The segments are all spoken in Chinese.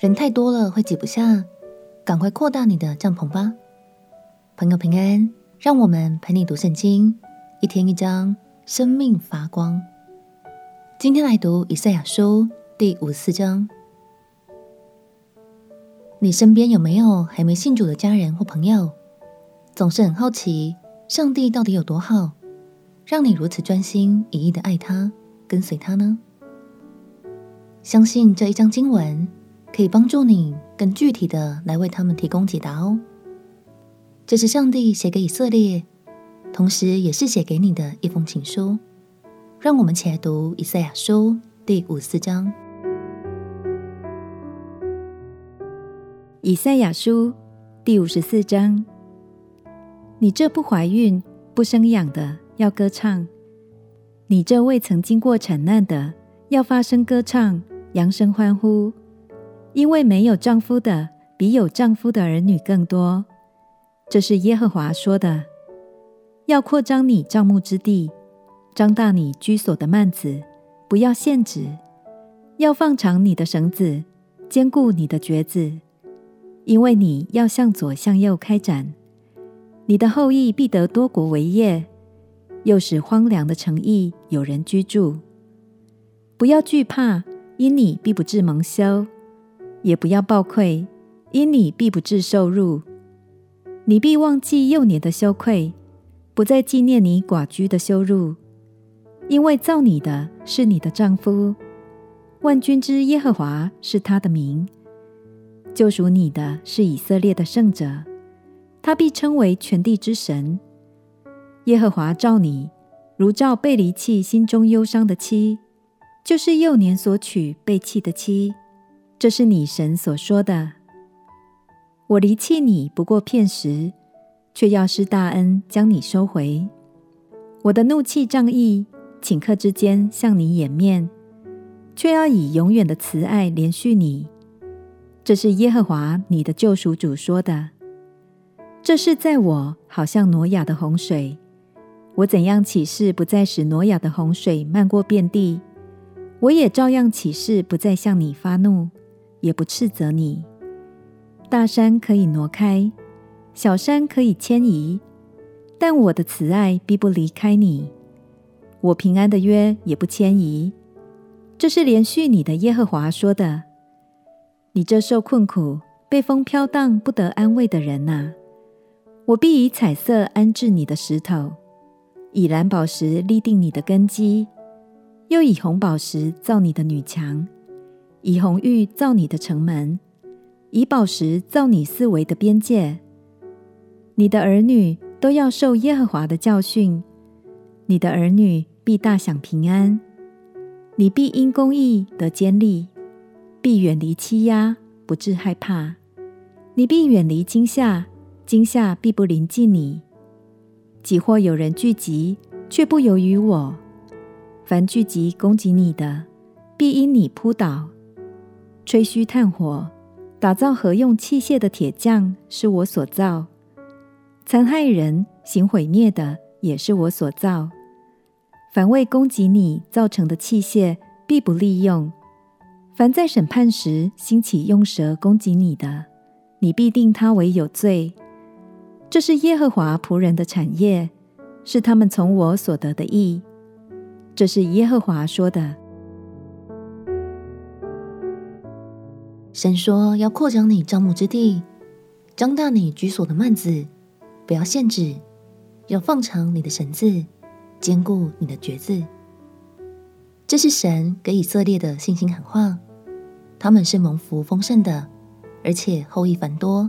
人太多了会挤不下，赶快扩大你的帐篷吧。朋友平安，让我们陪你读圣经，一天一章，生命发光。今天来读以赛亚书第五四章。你身边有没有还没信主的家人或朋友？总是很好奇，上帝到底有多好，让你如此专心一意的爱他，跟随他呢？相信这一章经文可以帮助你更具体的来为他们提供解答哦。这是上帝写给以色列，同时也是写给你的一封情书。让我们起来读以赛亚书第五十四章。以赛亚书第五十四章：你这不怀孕、不生养的，要歌唱；你这未曾经过产难的，要发声歌唱。扬声欢呼，因为没有丈夫的比有丈夫的儿女更多。这是耶和华说的。要扩张你帐幕之地，张大你居所的幔子，不要限制。要放长你的绳子，坚固你的橛子，因为你要向左向右开展。你的后裔必得多国为业，又使荒凉的城邑有人居住。不要惧怕。因你必不至蒙羞，也不要抱愧，因你必不致受辱。你必忘记幼年的羞愧，不再纪念你寡居的羞辱，因为造你的是你的丈夫，万军之耶和华是他的名。救赎你的是以色列的圣者，他必称为全地之神。耶和华造你，如造被离弃、心中忧伤的妻。就是幼年所娶被弃的妻，这是你神所说的。我离弃你不过片时，却要施大恩将你收回。我的怒气仗义，顷刻之间向你掩面，却要以永远的慈爱连续你。这是耶和华你的救赎主说的。这事在我好像挪亚的洪水，我怎样起誓不再使挪亚的洪水漫过遍地。我也照样起誓，不再向你发怒，也不斥责你。大山可以挪开，小山可以迁移，但我的慈爱必不离开你，我平安的约也不迁移。这是连续你的耶和华说的。你这受困苦、被风飘荡、不得安慰的人哪，我必以彩色安置你的石头，以蓝宝石立定你的根基。又以红宝石造你的女墙，以红玉造你的城门，以宝石造你四围的边界。你的儿女都要受耶和华的教训，你的儿女必大享平安。你必因公义得坚立，必远离欺压，不致害怕。你必远离惊吓，惊吓必不临近你。几或有人聚集，却不由于我。凡聚集攻击你的，必因你扑倒；吹嘘炭火、打造合用器械的铁匠，是我所造；残害人、行毁灭的，也是我所造。凡为攻击你造成的器械，必不利用；凡在审判时兴起用舌攻击你的，你必定他为有罪。这是耶和华仆人的产业，是他们从我所得的义。这是耶和华说的。神说要扩张你帐幕之地，张大你居所的幔子，不要限制，要放长你的绳子，坚固你的橛子。这是神给以色列的信心喊话。他们是蒙福丰盛的，而且后裔繁多，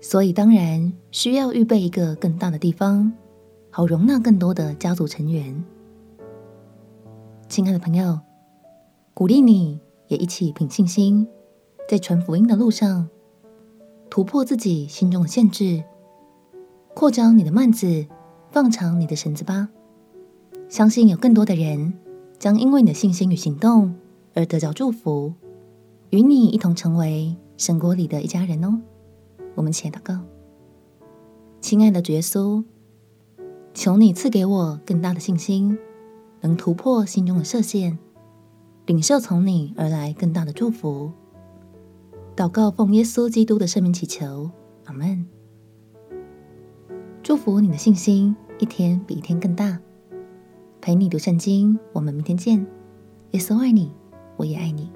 所以当然需要预备一个更大的地方，好容纳更多的家族成员。亲爱的朋友，鼓励你也一起凭信心，在传福音的路上突破自己心中的限制，扩张你的幔子，放长你的绳子吧。相信有更多的人将因为你的信心与行动而得着祝福，与你一同成为神国里的一家人哦。我们且祷告，亲爱的主耶稣，求你赐给我更大的信心。能突破心中的设限，领受从你而来更大的祝福，祷告奉耶稣基督的圣名祈求，阿门。祝福你的信心一天比一天更大。陪你读圣经，我们明天见。耶稣爱你，我也爱你。